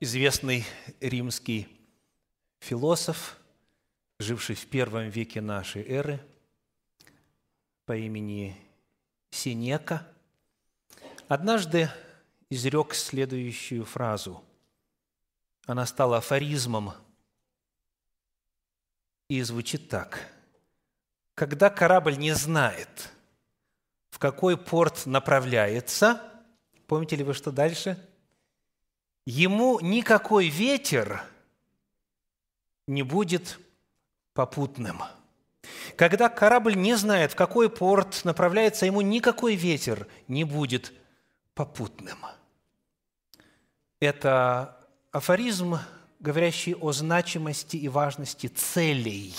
известный римский философ, живший в первом веке нашей эры, по имени Синека, однажды изрек следующую фразу. Она стала афоризмом и звучит так. Когда корабль не знает, в какой порт направляется, помните ли вы, что дальше? Ему никакой ветер не будет попутным. Когда корабль не знает, в какой порт направляется, ему никакой ветер не будет попутным. Это афоризм, говорящий о значимости и важности целей.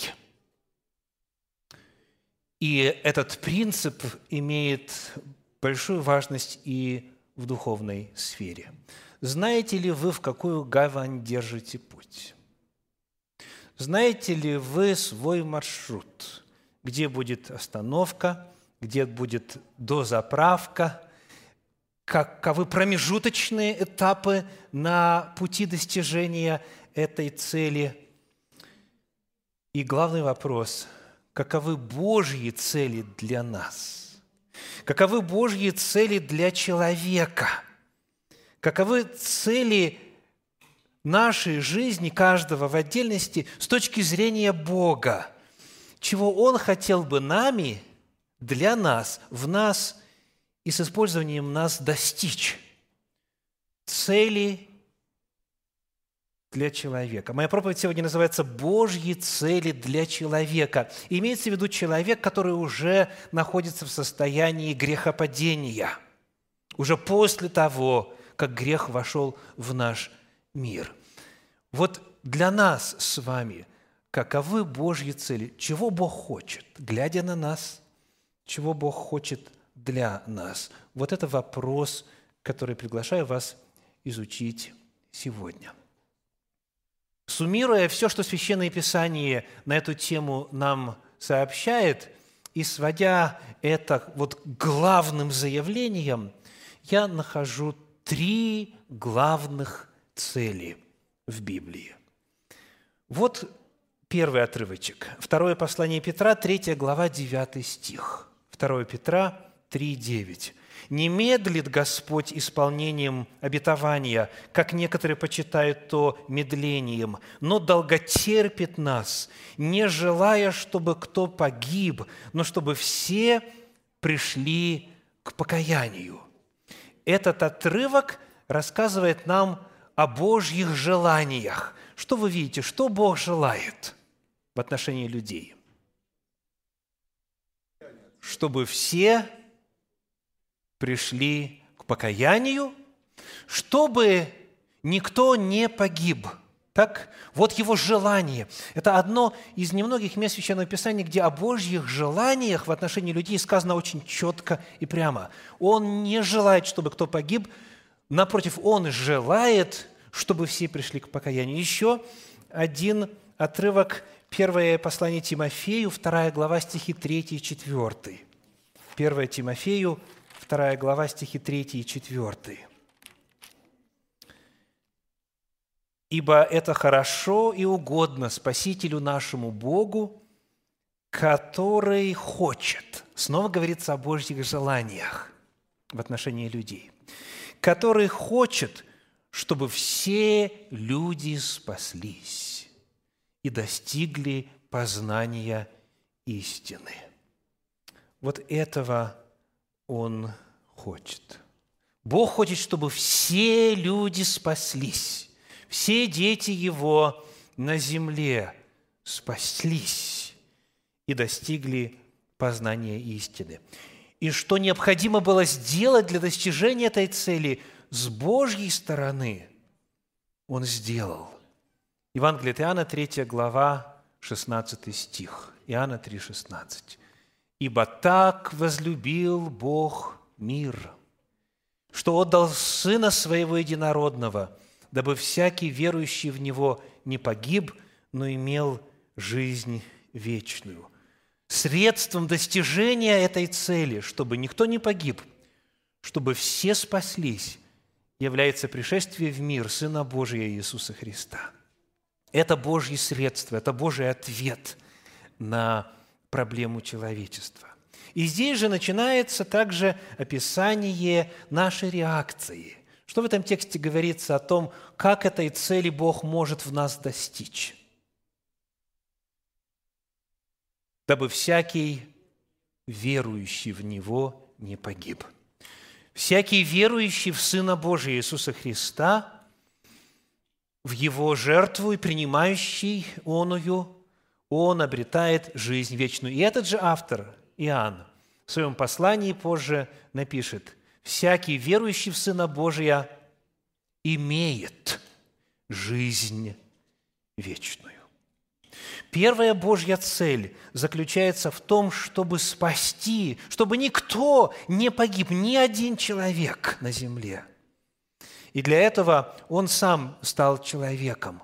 И этот принцип имеет большую важность и в духовной сфере. Знаете ли вы, в какую гавань держите путь? Знаете ли вы свой маршрут? Где будет остановка, где будет дозаправка – каковы промежуточные этапы на пути достижения этой цели. И главный вопрос – каковы Божьи цели для нас? Каковы Божьи цели для человека? Каковы цели нашей жизни, каждого в отдельности, с точки зрения Бога? Чего Он хотел бы нами, для нас, в нас – и с использованием нас достичь цели для человека. Моя проповедь сегодня называется «Божьи цели для человека». И имеется в виду человек, который уже находится в состоянии грехопадения, уже после того, как грех вошел в наш мир. Вот для нас с вами каковы Божьи цели? Чего Бог хочет, глядя на нас? Чего Бог хочет для нас? Вот это вопрос, который приглашаю вас изучить сегодня. Суммируя все, что Священное Писание на эту тему нам сообщает, и сводя это вот главным заявлением, я нахожу три главных цели в Библии. Вот первый отрывочек. Второе послание Петра, 3 глава, 9 стих. 2 Петра, 3.9. «Не медлит Господь исполнением обетования, как некоторые почитают то медлением, но долготерпит нас, не желая, чтобы кто погиб, но чтобы все пришли к покаянию». Этот отрывок рассказывает нам о Божьих желаниях. Что вы видите? Что Бог желает в отношении людей? Чтобы все пришли к покаянию, чтобы никто не погиб. Так, вот его желание. Это одно из немногих мест Священного Писания, где о Божьих желаниях в отношении людей сказано очень четко и прямо. Он не желает, чтобы кто погиб, напротив, он желает, чтобы все пришли к покаянию. Еще один отрывок, первое послание Тимофею, вторая глава, стихи 3 и 4. Первое Тимофею, 2 глава, стихи 3 и 4. «Ибо это хорошо и угодно Спасителю нашему Богу, который хочет». Снова говорится о Божьих желаниях в отношении людей. «Который хочет, чтобы все люди спаслись и достигли познания истины». Вот этого он хочет. Бог хочет, чтобы все люди спаслись, все дети Его на земле спаслись и достигли познания истины. И что необходимо было сделать для достижения этой цели с Божьей стороны, Он сделал. Евангелие от Иоанна, 3 глава, 16 стих. Иоанна 3, 16. Ибо так возлюбил Бог мир, что отдал Сына Своего Единородного, дабы всякий верующий в Него не погиб, но имел жизнь вечную. Средством достижения этой цели, чтобы никто не погиб, чтобы все спаслись является пришествие в мир Сына Божия Иисуса Христа. Это Божье средство, это Божий ответ на проблему человечества. И здесь же начинается также описание нашей реакции. Что в этом тексте говорится о том, как этой цели Бог может в нас достичь? Дабы всякий верующий в Него не погиб. Всякий верующий в Сына Божия Иисуса Христа, в Его жертву и принимающий оную, он обретает жизнь вечную. И этот же автор, Иоанн, в своем послании позже напишет, «Всякий верующий в Сына Божия имеет жизнь вечную». Первая Божья цель заключается в том, чтобы спасти, чтобы никто не погиб, ни один человек на земле. И для этого Он сам стал человеком.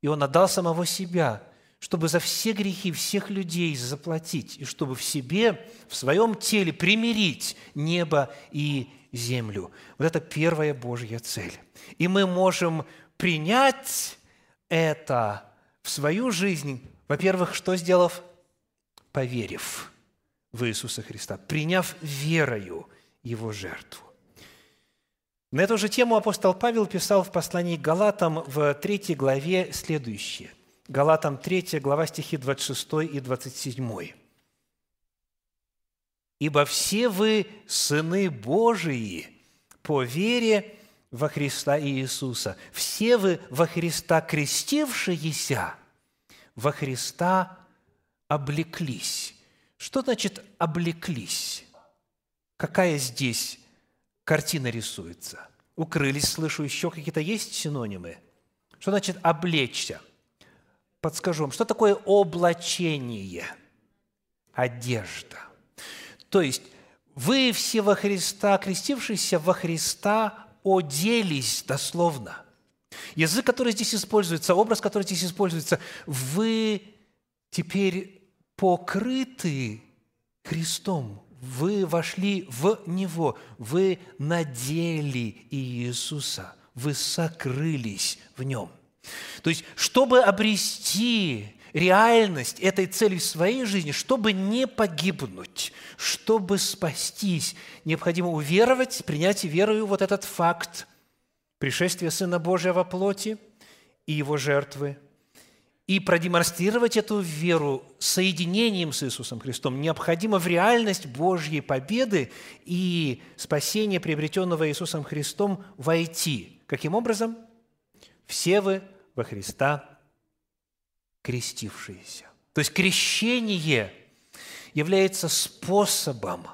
И Он отдал самого себя, чтобы за все грехи всех людей заплатить, и чтобы в себе, в своем теле примирить небо и землю. Вот это первая Божья цель. И мы можем принять это в свою жизнь во-первых, что сделав? Поверив в Иисуса Христа, приняв верою Его жертву. На эту же тему апостол Павел писал в послании к Галатам в 3 главе следующее. Галатам 3 глава стихи 26 и 27. «Ибо все вы сыны Божии по вере во Христа Иисуса, все вы во Христа крестившиеся, во Христа облеклись. Что значит облеклись? Какая здесь картина рисуется? Укрылись, слышу, еще какие-то есть синонимы? Что значит облечься? Подскажу вам, что такое облачение? Одежда. То есть вы все во Христа, крестившиеся во Христа, оделись дословно – Язык, который здесь используется, образ, который здесь используется, вы теперь покрыты Христом, вы вошли в Него, вы надели Иисуса, вы сокрылись в Нем. То есть, чтобы обрести реальность этой цели в своей жизни, чтобы не погибнуть, чтобы спастись, необходимо уверовать, принять верою вот этот факт – пришествие Сына Божия во плоти и Его жертвы, и продемонстрировать эту веру соединением с Иисусом Христом необходимо в реальность Божьей победы и спасения, приобретенного Иисусом Христом, войти. Каким образом? Все вы во Христа крестившиеся. То есть крещение является способом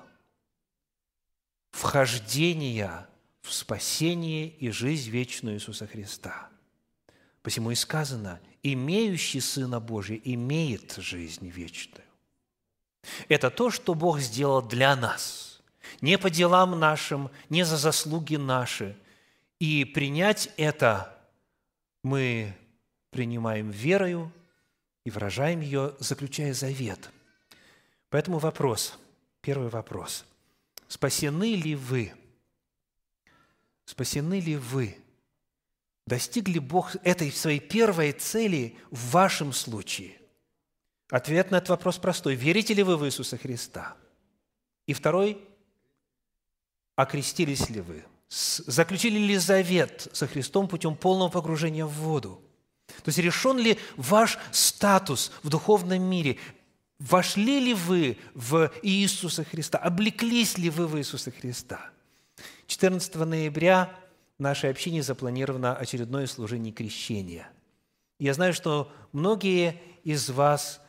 вхождения в спасение и жизнь вечную Иисуса Христа. Посему и сказано, имеющий Сына Божия имеет жизнь вечную. Это то, что Бог сделал для нас, не по делам нашим, не за заслуги наши. И принять это мы принимаем верою и выражаем ее, заключая завет. Поэтому вопрос, первый вопрос. Спасены ли вы – Спасены ли вы? Достигли Бог этой своей первой цели в вашем случае? Ответ на этот вопрос простой. Верите ли вы в Иисуса Христа? И второй – окрестились ли вы? Заключили ли завет со Христом путем полного погружения в воду? То есть решен ли ваш статус в духовном мире? Вошли ли вы в Иисуса Христа? Облеклись ли вы в Иисуса Христа? 14 ноября в нашей общине запланировано очередное служение крещения. Я знаю, что многие из вас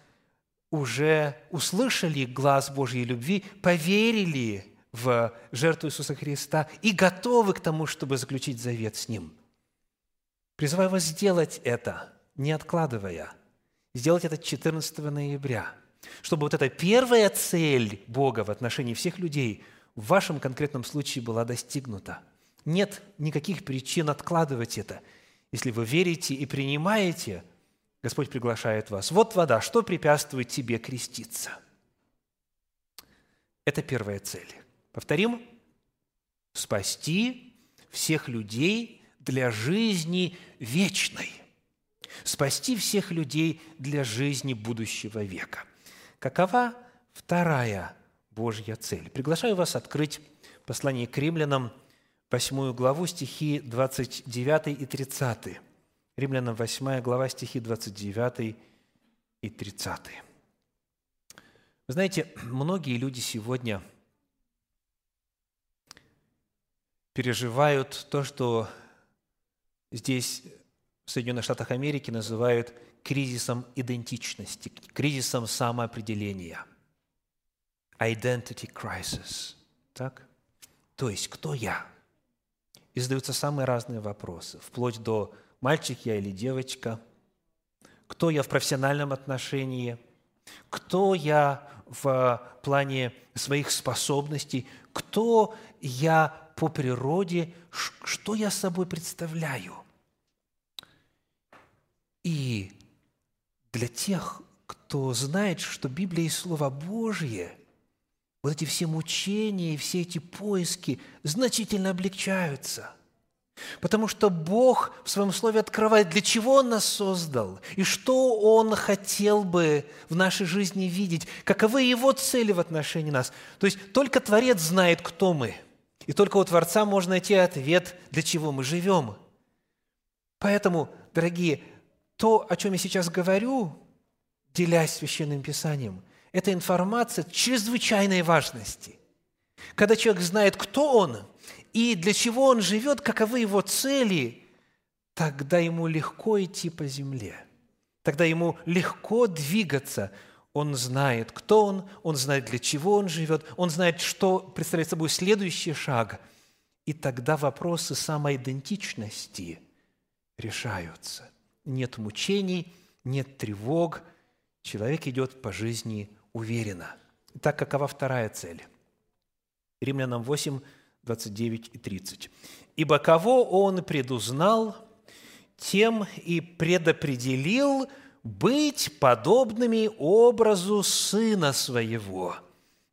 уже услышали глаз Божьей любви, поверили в жертву Иисуса Христа и готовы к тому, чтобы заключить завет с Ним. Призываю вас сделать это, не откладывая. Сделать это 14 ноября, чтобы вот эта первая цель Бога в отношении всех людей – в вашем конкретном случае была достигнута. Нет никаких причин откладывать это. Если вы верите и принимаете, Господь приглашает вас. Вот вода, что препятствует тебе креститься? Это первая цель. Повторим. Спасти, всех людей для жизни вечной. Спасти всех людей для жизни будущего века. Какова вторая Божья цель? Приглашаю вас открыть послание к римлянам, 8 главу, стихи 29 и 30. Римлянам 8 глава, стихи 29 и 30. Вы знаете, многие люди сегодня переживают то, что здесь, в Соединенных Штатах Америки, называют кризисом идентичности, кризисом самоопределения. Identity crisis. Так? То есть, кто я? И задаются самые разные вопросы, вплоть до мальчик я или девочка, кто я в профессиональном отношении, кто я в плане своих способностей, кто я по природе, что я собой представляю. И для тех, кто знает, что Библия и Слово Божье, вот эти все мучения и все эти поиски значительно облегчаются – Потому что Бог в своем слове открывает, для чего Он нас создал, и что Он хотел бы в нашей жизни видеть, каковы Его цели в отношении нас. То есть только Творец знает, кто мы. И только у Творца можно найти ответ, для чего мы живем. Поэтому, дорогие, то, о чем я сейчас говорю, делясь Священным Писанием, это информация чрезвычайной важности. Когда человек знает, кто он – и для чего он живет, каковы его цели, тогда ему легко идти по земле. Тогда ему легко двигаться. Он знает, кто он, он знает, для чего он живет, он знает, что представляет собой следующий шаг. И тогда вопросы самоидентичности решаются. Нет мучений, нет тревог. Человек идет по жизни уверенно. Итак, какова вторая цель? Римлянам 8, 29 и 30. «Ибо кого Он предузнал, тем и предопределил быть подобными образу Сына Своего,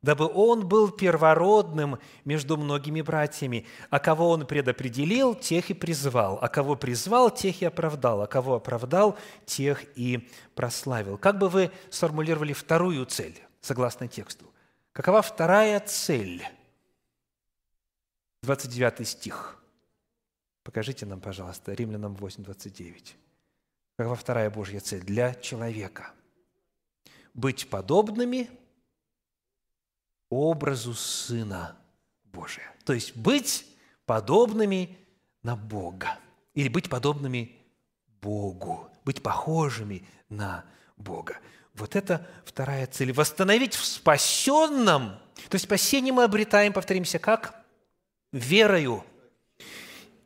дабы Он был первородным между многими братьями. А кого Он предопределил, тех и призвал, а кого призвал, тех и оправдал, а кого оправдал, тех и прославил». Как бы вы сформулировали вторую цель, согласно тексту? Какова вторая цель – 29 стих. Покажите нам, пожалуйста, Римлянам 8, 29. Какова вторая Божья цель для человека? Быть подобными образу Сына Божия. То есть быть подобными на Бога. Или быть подобными Богу. Быть похожими на Бога. Вот это вторая цель. Восстановить в спасенном, то есть спасение мы обретаем, повторимся, как? верою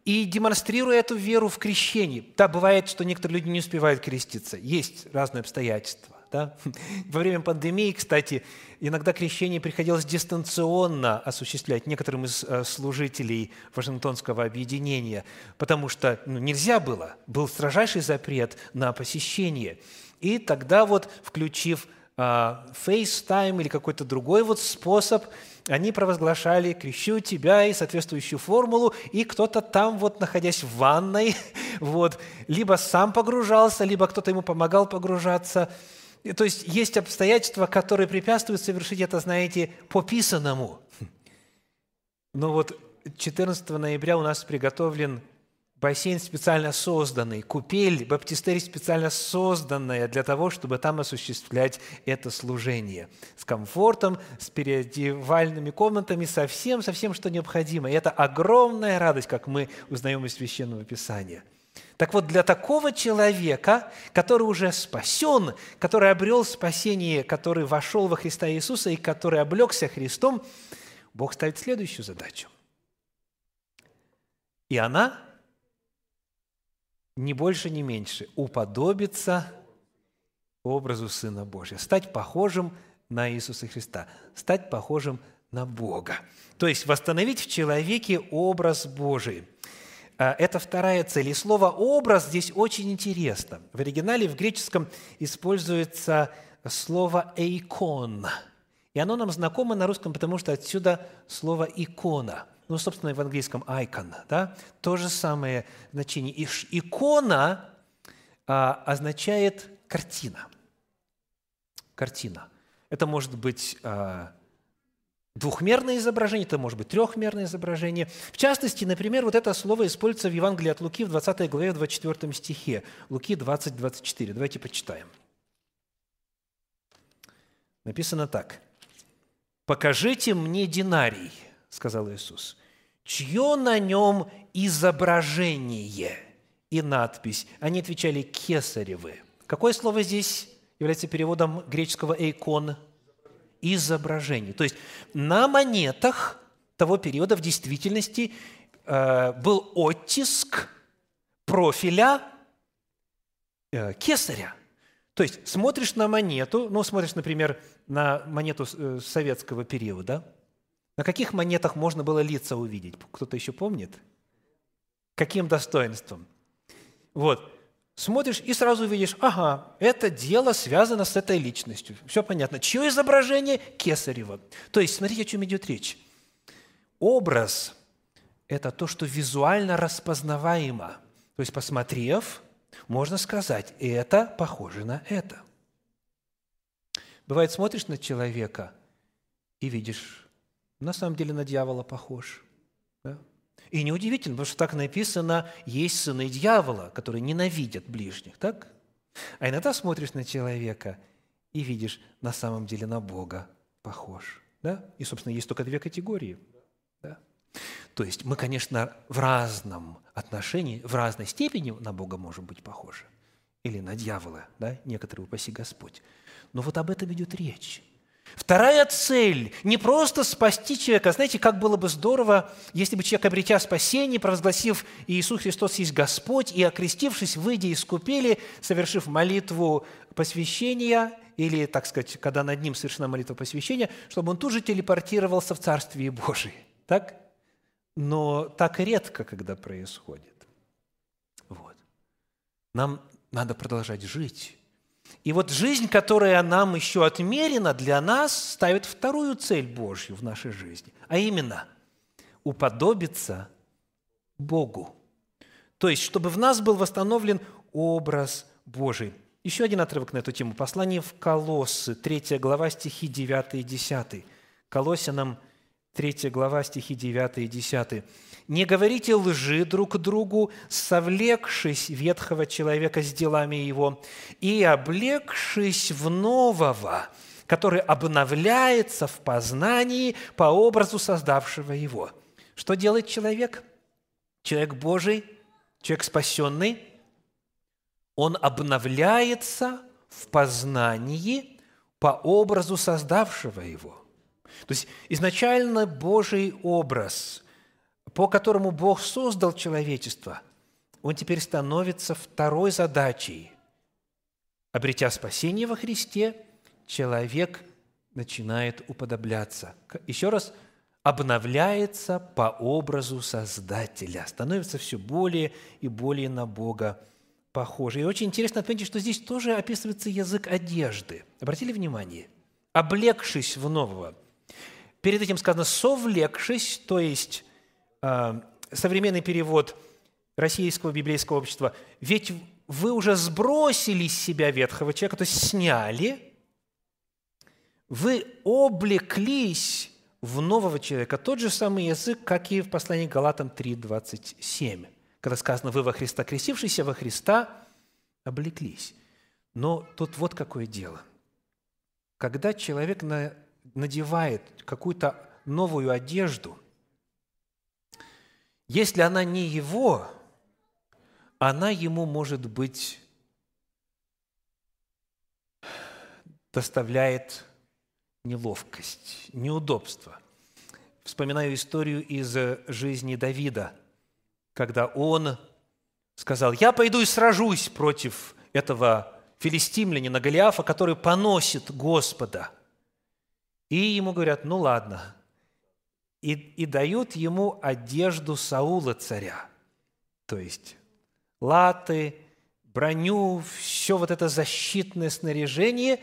и демонстрируя эту веру в крещении. Да, бывает, что некоторые люди не успевают креститься. Есть разные обстоятельства. Да? Во время пандемии, кстати, иногда крещение приходилось дистанционно осуществлять некоторым из э, служителей Вашингтонского объединения, потому что ну, нельзя было, был строжайший запрет на посещение. И тогда вот, включив а, FaceTime или какой-то другой вот способ, они провозглашали «крещу тебя» и соответствующую формулу, и кто-то там, вот находясь в ванной, вот, либо сам погружался, либо кто-то ему помогал погружаться. То есть есть обстоятельства, которые препятствуют совершить это, знаете, по писанному. Но вот 14 ноября у нас приготовлен бассейн специально созданный, купель, баптистерий специально созданная для того, чтобы там осуществлять это служение. С комфортом, с переодевальными комнатами, со всем, со всем, что необходимо. И это огромная радость, как мы узнаем из Священного Писания. Так вот, для такого человека, который уже спасен, который обрел спасение, который вошел во Христа Иисуса и который облегся Христом, Бог ставит следующую задачу. И она – ни больше, ни меньше, уподобиться образу Сына Божия, стать похожим на Иисуса Христа, стать похожим на Бога. То есть восстановить в человеке образ Божий. А, это вторая цель. И слово «образ» здесь очень интересно. В оригинале, в греческом, используется слово «эйкон». И оно нам знакомо на русском, потому что отсюда слово «икона». Ну, собственно, в английском icon, да, то же самое значение. И икона а, означает картина. Картина. Это может быть а, двухмерное изображение, это может быть трехмерное изображение. В частности, например, вот это слово используется в Евангелии от Луки в 20 главе, в 24 стихе. Луки 20, 24. Давайте почитаем. Написано так. «Покажите мне динарий, — сказал Иисус, — чье на нем изображение и надпись?» Они отвечали «кесаревы». Какое слово здесь является переводом греческого «эйкон»? изображений. То есть на монетах того периода в действительности э, был оттиск профиля э, кесаря. То есть смотришь на монету, ну, смотришь, например, на монету э, советского периода, на каких монетах можно было лица увидеть? Кто-то еще помнит? Каким достоинством? Вот смотришь и сразу видишь, ага, это дело связано с этой личностью. Все понятно. Чье изображение? Кесарева. То есть, смотрите, о чем идет речь. Образ – это то, что визуально распознаваемо. То есть, посмотрев, можно сказать, это похоже на это. Бывает, смотришь на человека и видишь, на самом деле на дьявола похож – и неудивительно, потому что так написано, есть сыны дьявола, которые ненавидят ближних, так? А иногда смотришь на человека и видишь, на самом деле на Бога похож. Да? И, собственно, есть только две категории. Да? То есть мы, конечно, в разном отношении, в разной степени на Бога можем быть похожи. Или на дьявола, да? некоторые, упаси Господь. Но вот об этом идет речь. Вторая цель – не просто спасти человека. Знаете, как было бы здорово, если бы человек, обретя спасение, провозгласив «Иисус Христос есть Господь» и окрестившись, выйдя из купели, совершив молитву посвящения, или, так сказать, когда над ним совершена молитва посвящения, чтобы он тут же телепортировался в Царствие Божие. Так? Но так редко, когда происходит. Вот. Нам надо продолжать жить и вот жизнь, которая нам еще отмерена, для нас ставит вторую цель Божью в нашей жизни, а именно уподобиться Богу. То есть, чтобы в нас был восстановлен образ Божий. Еще один отрывок на эту тему. Послание в Колоссы, 3 глава, стихи 9 и 10. Колоссянам 3 глава, стихи 9 и 10. «Не говорите лжи друг другу, совлекшись ветхого человека с делами его, и облегшись в нового, который обновляется в познании по образу создавшего его». Что делает человек? Человек Божий, человек спасенный, он обновляется в познании по образу создавшего его – то есть изначально Божий образ, по которому Бог создал человечество, он теперь становится второй задачей. Обретя спасение во Христе, человек начинает уподобляться. Еще раз, обновляется по образу Создателя, становится все более и более на Бога похоже. И очень интересно отметить, что здесь тоже описывается язык одежды. Обратили внимание? «Облегшись в нового». Перед этим сказано «совлекшись», то есть э, современный перевод российского библейского общества, «ведь вы уже сбросили с себя ветхого человека, то есть сняли, вы облеклись в нового человека». Тот же самый язык, как и в послании Галатам 3.27, когда сказано «вы во Христа крестившиеся, во Христа облеклись». Но тут вот какое дело. Когда человек на надевает какую-то новую одежду, если она не его, она ему, может быть, доставляет неловкость, неудобство. Вспоминаю историю из жизни Давида, когда он сказал, я пойду и сражусь против этого филистимлянина Голиафа, который поносит Господа – и ему говорят, ну ладно. И, и дают ему одежду Саула царя. То есть латы, броню, все вот это защитное снаряжение.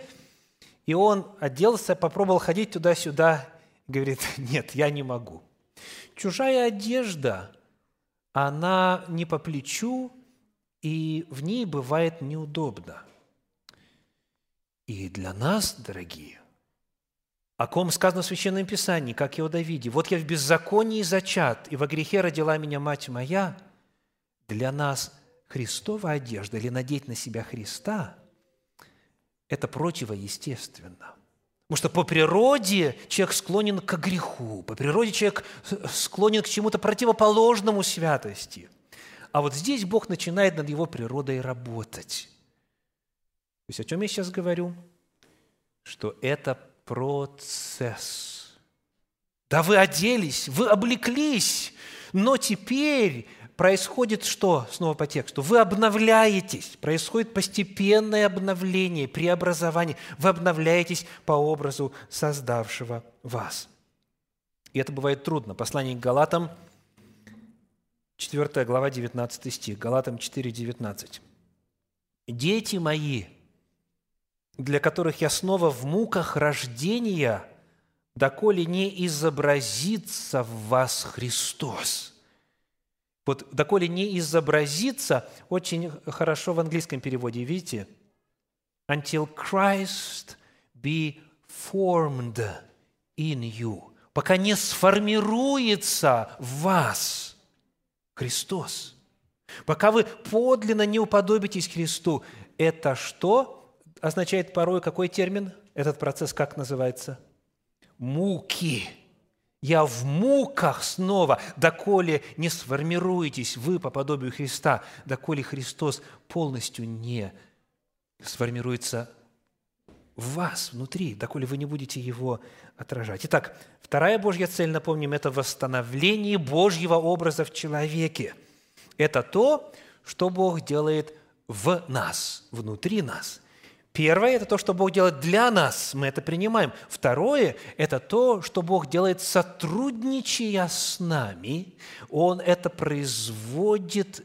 И он оделся, попробовал ходить туда-сюда, говорит, нет, я не могу. Чужая одежда, она не по плечу, и в ней бывает неудобно. И для нас, дорогие, о ком сказано в Священном Писании, как и о Давиде, «Вот я в беззаконии зачат, и во грехе родила меня мать моя», для нас Христова одежда или надеть на себя Христа – это противоестественно. Потому что по природе человек склонен к греху, по природе человек склонен к чему-то противоположному святости. А вот здесь Бог начинает над его природой работать. То есть о чем я сейчас говорю? Что это процесс. Да вы оделись, вы облеклись, но теперь происходит что? Снова по тексту. Вы обновляетесь. Происходит постепенное обновление, преобразование. Вы обновляетесь по образу создавшего вас. И это бывает трудно. Послание к Галатам, 4 глава, 19 стих. Галатам 4, 19. «Дети мои, для которых я снова в муках рождения, доколе не изобразится в вас Христос». Вот доколе не изобразится, очень хорошо в английском переводе, видите? Until Christ be formed in you. Пока не сформируется в вас Христос. Пока вы подлинно не уподобитесь Христу. Это что означает порой какой термин? Этот процесс как называется? Муки. Я в муках снова, доколе не сформируетесь вы по подобию Христа, доколе Христос полностью не сформируется в вас, внутри, доколе вы не будете его отражать. Итак, вторая Божья цель, напомним, это восстановление Божьего образа в человеке. Это то, что Бог делает в нас, внутри нас – Первое – это то, что Бог делает для нас, мы это принимаем. Второе – это то, что Бог делает, сотрудничая с нами. Он это производит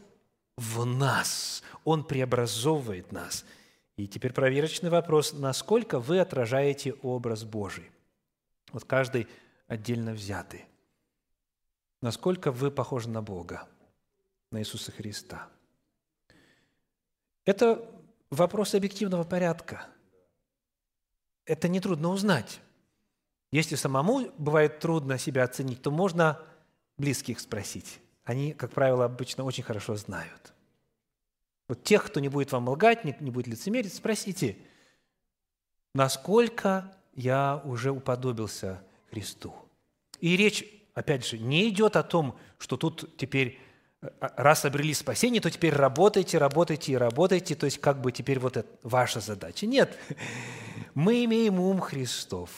в нас, Он преобразовывает нас. И теперь проверочный вопрос, насколько вы отражаете образ Божий? Вот каждый отдельно взятый. Насколько вы похожи на Бога, на Иисуса Христа? Это вопрос объективного порядка. Это нетрудно узнать. Если самому бывает трудно себя оценить, то можно близких спросить. Они, как правило, обычно очень хорошо знают. Вот тех, кто не будет вам лгать, не, не будет лицемерить, спросите, насколько я уже уподобился Христу. И речь, опять же, не идет о том, что тут теперь раз обрели спасение, то теперь работайте, работайте и работайте, то есть как бы теперь вот это ваша задача. Нет, мы имеем ум Христов.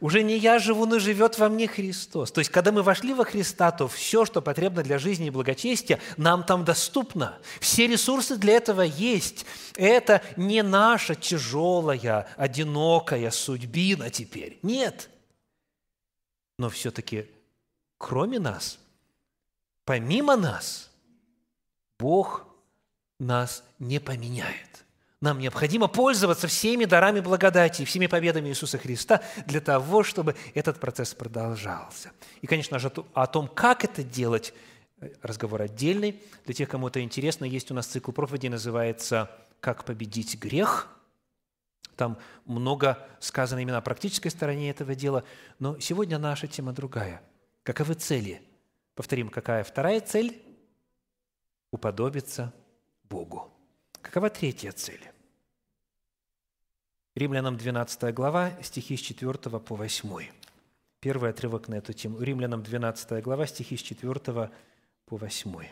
Уже не я живу, но живет во мне Христос. То есть, когда мы вошли во Христа, то все, что потребно для жизни и благочестия, нам там доступно. Все ресурсы для этого есть. Это не наша тяжелая, одинокая судьбина теперь. Нет. Но все-таки, кроме нас, помимо нас – Бог нас не поменяет. Нам необходимо пользоваться всеми дарами благодати, всеми победами Иисуса Христа для того, чтобы этот процесс продолжался. И, конечно же, о том, как это делать, разговор отдельный. Для тех, кому это интересно, есть у нас цикл проповедей, называется «Как победить грех». Там много сказано именно о практической стороне этого дела. Но сегодня наша тема другая. Каковы цели? Повторим, какая вторая цель? Уподобиться Богу. Какова третья цель? Римлянам 12 глава, стихи с 4 по 8. Первый отрывок на эту тему. Римлянам 12 глава, стихи с 4 по 8.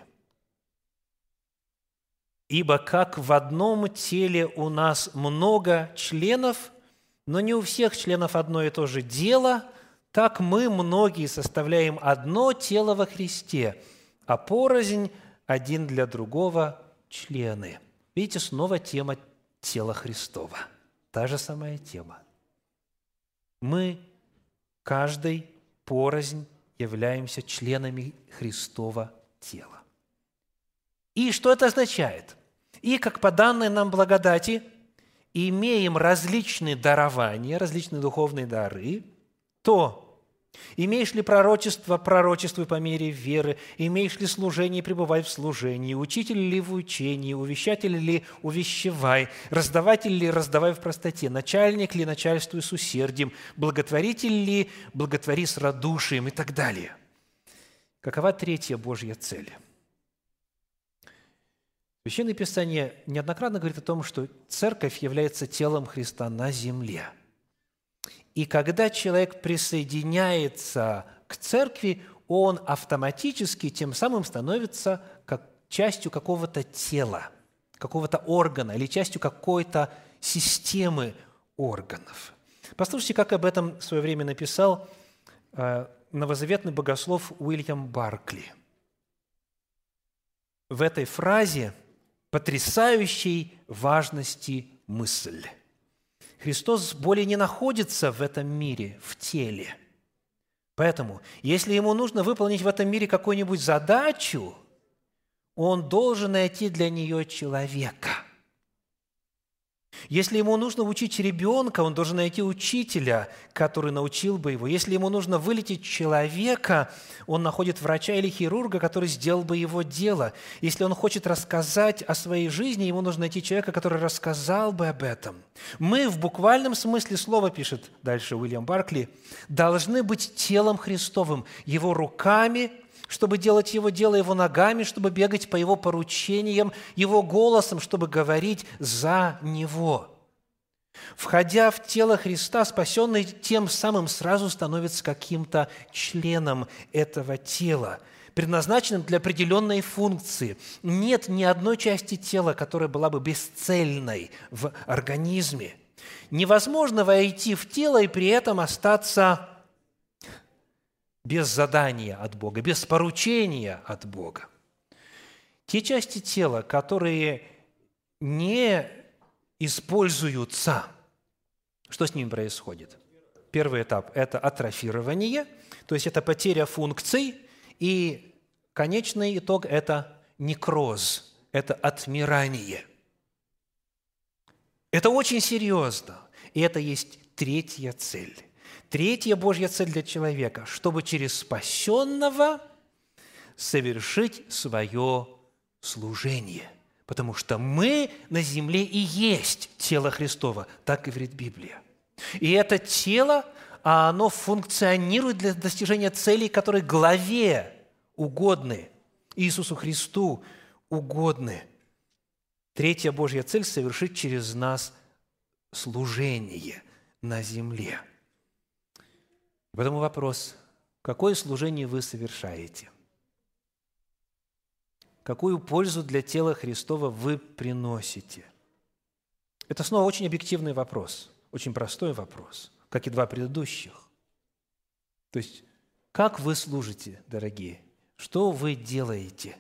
«Ибо как в одном теле у нас много членов, но не у всех членов одно и то же дело, так мы, многие, составляем одно тело во Христе, а порознь один для другого члены. Видите, снова тема тела Христова. Та же самая тема. Мы, каждый порознь, являемся членами Христова тела. И что это означает? И как по данной нам благодати имеем различные дарования, различные духовные дары, то Имеешь ли пророчество, пророчествуй по мере веры. Имеешь ли служение, пребывай в служении. Учитель ли в учении, увещатель ли увещевай. Раздаватель ли раздавай в простоте. Начальник ли начальствуй с усердием. Благотворитель ли благотвори с радушием и так далее. Какова третья Божья цель? Священное Писание неоднократно говорит о том, что церковь является телом Христа на земле – и когда человек присоединяется к церкви, он автоматически тем самым становится как частью какого-то тела, какого-то органа или частью какой-то системы органов. Послушайте, как об этом в свое время написал э, новозаветный богослов Уильям Баркли. В этой фразе потрясающей важности мысль. Христос более не находится в этом мире, в теле. Поэтому, если ему нужно выполнить в этом мире какую-нибудь задачу, он должен найти для нее человека – если ему нужно учить ребенка, он должен найти учителя, который научил бы его. Если ему нужно вылететь человека, он находит врача или хирурга, который сделал бы его дело. Если он хочет рассказать о своей жизни, ему нужно найти человека, который рассказал бы об этом. Мы в буквальном смысле слова, пишет дальше Уильям Баркли, должны быть телом Христовым, его руками, чтобы делать Его дело Его ногами, чтобы бегать по Его поручениям, Его голосом, чтобы говорить за Него. Входя в тело Христа, спасенный тем самым сразу становится каким-то членом этого тела, предназначенным для определенной функции. Нет ни одной части тела, которая была бы бесцельной в организме. Невозможно войти в тело и при этом остаться без задания от Бога, без поручения от Бога. Те части тела, которые не используются, что с ними происходит? Первый этап – это атрофирование, то есть это потеря функций, и конечный итог – это некроз, это отмирание. Это очень серьезно, и это есть третья цель – Третья Божья цель для человека, чтобы через спасенного совершить свое служение. Потому что мы на земле и есть тело Христова, так говорит Библия. И это тело, а оно функционирует для достижения целей, которые главе угодны, Иисусу Христу угодны. Третья Божья цель – совершить через нас служение на земле – Поэтому вопрос, какое служение вы совершаете? Какую пользу для тела Христова вы приносите? Это снова очень объективный вопрос, очень простой вопрос, как и два предыдущих. То есть, как вы служите, дорогие? Что вы делаете?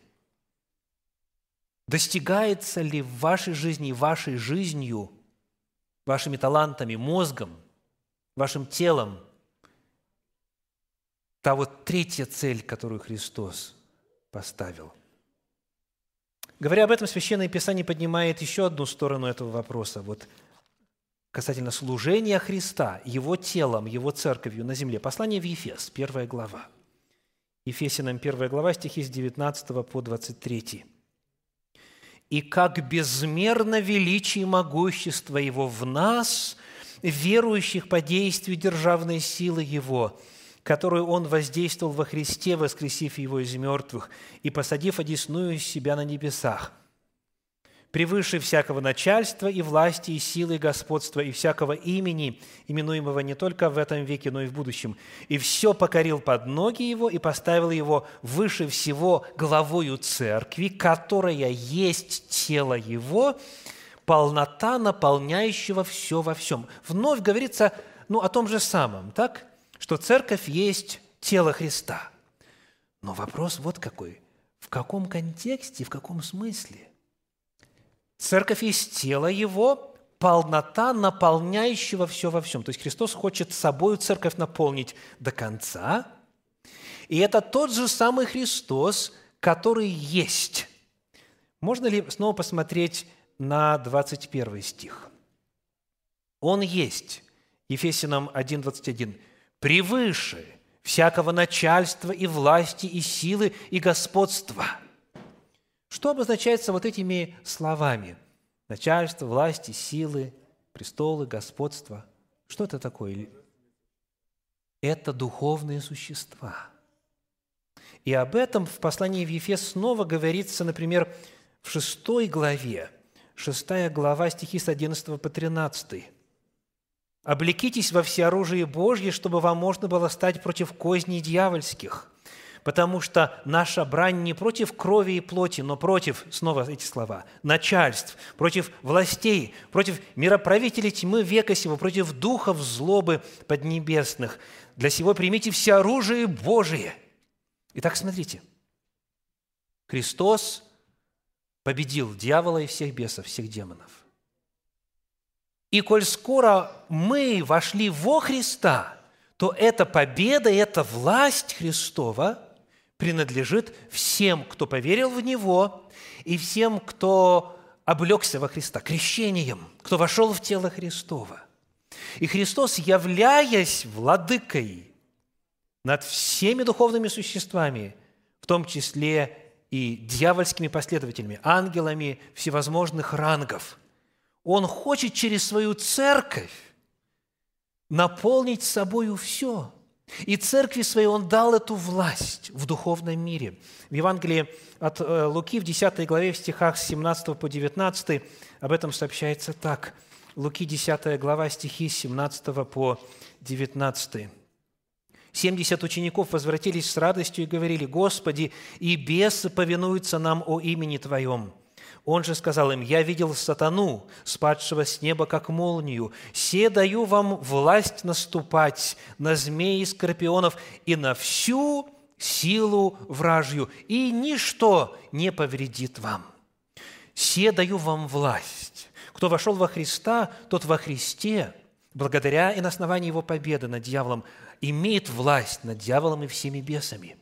Достигается ли в вашей жизни, вашей жизнью, вашими талантами, мозгом, вашим телом – та вот третья цель, которую Христос поставил. Говоря об этом, Священное Писание поднимает еще одну сторону этого вопроса. Вот касательно служения Христа, Его телом, Его церковью на земле. Послание в Ефес, первая глава. Ефесянам первая глава, стихи с 19 по 23. «И как безмерно величие и могущество Его в нас, верующих по действию державной силы Его, которую Он воздействовал во Христе, воскресив Его из мертвых и посадив одесную себя на небесах, превыше всякого начальства и власти, и силы, и господства, и всякого имени, именуемого не только в этом веке, но и в будущем. И все покорил под ноги Его и поставил Его выше всего главою Церкви, которая есть тело Его, полнота наполняющего все во всем. Вновь говорится ну, о том же самом, так? Что церковь есть тело Христа. Но вопрос вот какой. В каком контексте, в каком смысле? Церковь есть тело Его, полнота, наполняющего все во всем. То есть Христос хочет собою церковь наполнить до конца. И это тот же самый Христос, который есть. Можно ли снова посмотреть на 21 стих? Он есть. Ефесянам 1,21 превыше всякого начальства и власти, и силы, и господства». Что обозначается вот этими словами? Начальство, власти, силы, престолы, господство. Что это такое? Это духовные существа. И об этом в послании в Ефес снова говорится, например, в шестой главе, шестая глава, стихи с 11 по 13. «Облекитесь во всеоружие Божье, чтобы вам можно было стать против козней дьявольских, потому что наша брань не против крови и плоти, но против, снова эти слова, начальств, против властей, против мироправителей тьмы века сего, против духов злобы поднебесных. Для сего примите все оружие Божие». Итак, смотрите. Христос победил дьявола и всех бесов, всех демонов. И коль скоро мы вошли во Христа, то эта победа, эта власть Христова принадлежит всем, кто поверил в Него, и всем, кто облегся во Христа, крещением, кто вошел в тело Христова. И Христос, являясь владыкой над всеми духовными существами, в том числе и дьявольскими последователями, ангелами всевозможных рангов. Он хочет через свою церковь наполнить собою все. И церкви своей Он дал эту власть в духовном мире. В Евангелии от э, Луки в 10 главе в стихах с 17 по 19 об этом сообщается так. Луки 10 глава стихи с 17 по 19. Семьдесят учеников возвратились с радостью и говорили, «Господи, и бесы повинуются нам о имени Твоем». Он же сказал им, «Я видел сатану, спадшего с неба, как молнию. Се даю вам власть наступать на змеи и скорпионов и на всю силу вражью, и ничто не повредит вам. Се даю вам власть. Кто вошел во Христа, тот во Христе, благодаря и на основании его победы над дьяволом, имеет власть над дьяволом и всеми бесами.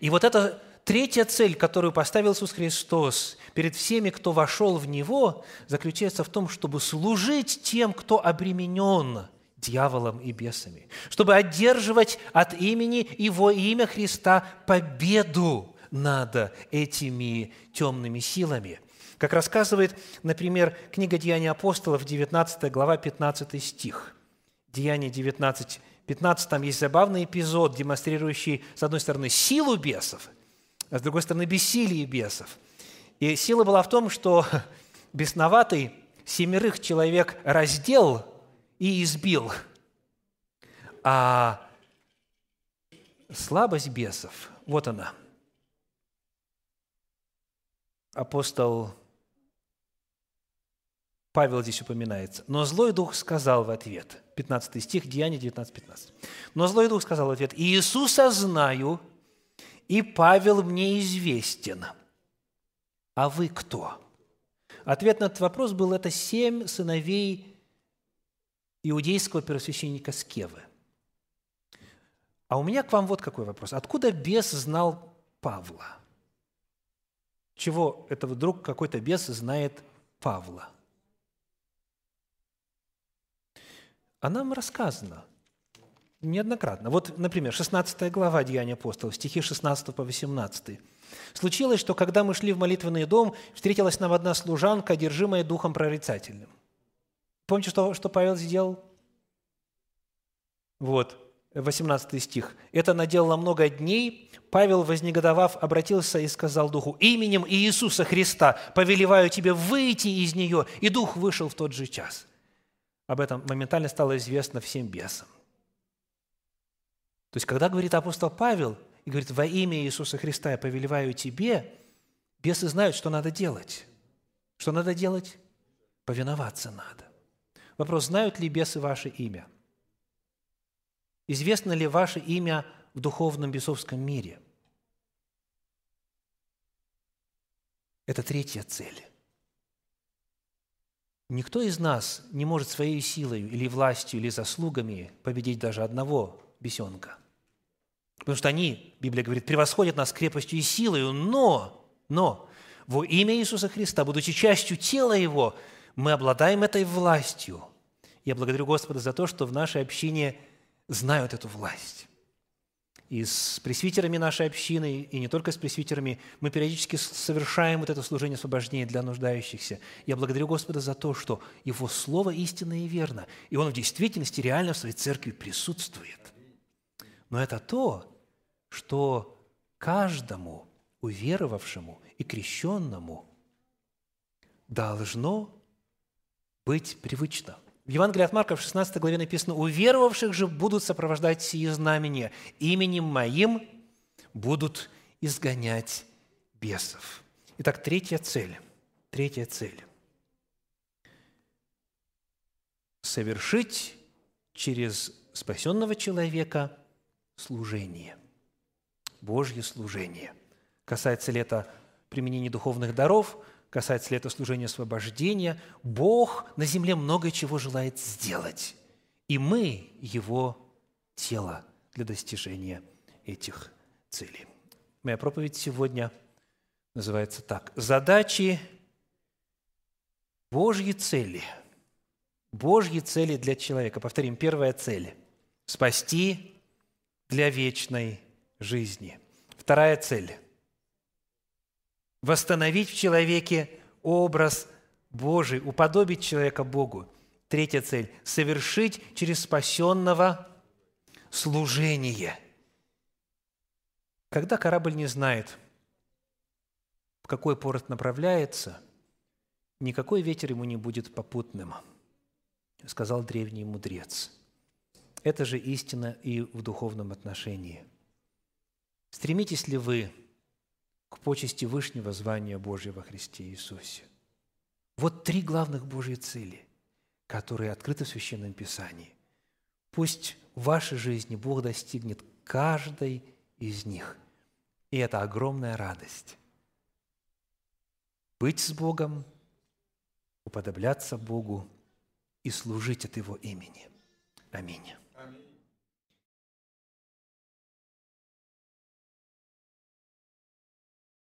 И вот эта третья цель, которую поставил Иисус Христос перед всеми, кто вошел в Него, заключается в том, чтобы служить тем, кто обременен дьяволом и бесами, чтобы одерживать от имени Его имя Христа победу над этими темными силами. Как рассказывает, например, книга «Деяния апостолов», 19 глава, 15 стих. Деяние 19, 15 там есть забавный эпизод, демонстрирующий, с одной стороны, силу бесов, а с другой стороны, бессилие бесов. И сила была в том, что бесноватый семерых человек раздел и избил, а слабость бесов, вот она. Апостол Павел здесь упоминается. «Но злой дух сказал в ответ». 15 стих, Деяние 19, 15. «Но злой дух сказал в ответ, Иисуса знаю, и Павел мне известен. А вы кто?» Ответ на этот вопрос был, это семь сыновей иудейского первосвященника Скевы. А у меня к вам вот какой вопрос. Откуда бес знал Павла? Чего это вдруг какой-то бес знает Павла? а нам рассказано неоднократно. Вот, например, 16 глава Деяния апостолов, стихи 16 по 18. «Случилось, что когда мы шли в молитвенный дом, встретилась нам одна служанка, одержимая духом прорицательным». Помните, что, что Павел сделал? Вот, 18 стих. «Это наделало много дней. Павел, вознегодовав, обратился и сказал Духу, «Именем Иисуса Христа повелеваю тебе выйти из нее». И Дух вышел в тот же час – об этом моментально стало известно всем бесам. То есть, когда говорит апостол Павел и говорит, во имя Иисуса Христа я повелеваю тебе, бесы знают, что надо делать. Что надо делать? Повиноваться надо. Вопрос, знают ли бесы ваше имя? Известно ли ваше имя в духовном бесовском мире? Это третья цель. Никто из нас не может своей силой или властью или заслугами победить даже одного бесенка. Потому что они, Библия говорит, превосходят нас крепостью и силой, но, но во имя Иисуса Христа, будучи частью тела Его, мы обладаем этой властью. Я благодарю Господа за то, что в нашей общине знают эту власть. и с пресвитерами нашей общины, и не только с пресвитерами, мы периодически совершаем вот это служение освобождения для нуждающихся. Я благодарю Господа за то, что Его Слово истинно и верно, и Он в действительности реально в своей церкви присутствует. Но это то, что каждому уверовавшему и крещенному должно быть привычно. В Евангелии от Марка в 16 главе написано, «У веровавших же будут сопровождать сие знамения, именем Моим будут изгонять бесов». Итак, третья цель. Третья цель. Совершить через спасенного человека служение. Божье служение. Касается ли это применения духовных даров – касается ли это служения освобождения, Бог на земле много чего желает сделать. И мы – Его тело для достижения этих целей. Моя проповедь сегодня называется так. Задачи Божьи цели. Божьи цели для человека. Повторим, первая цель – спасти для вечной жизни. Вторая цель восстановить в человеке образ Божий, уподобить человека Богу. Третья цель – совершить через спасенного служение. Когда корабль не знает, в какой порт направляется, никакой ветер ему не будет попутным, сказал древний мудрец. Это же истина и в духовном отношении. Стремитесь ли вы к почести Вышнего звания Божьего во Христе Иисусе. Вот три главных Божьи цели, которые открыты в Священном Писании. Пусть в вашей жизни Бог достигнет каждой из них. И это огромная радость. Быть с Богом, уподобляться Богу и служить от Его имени. Аминь.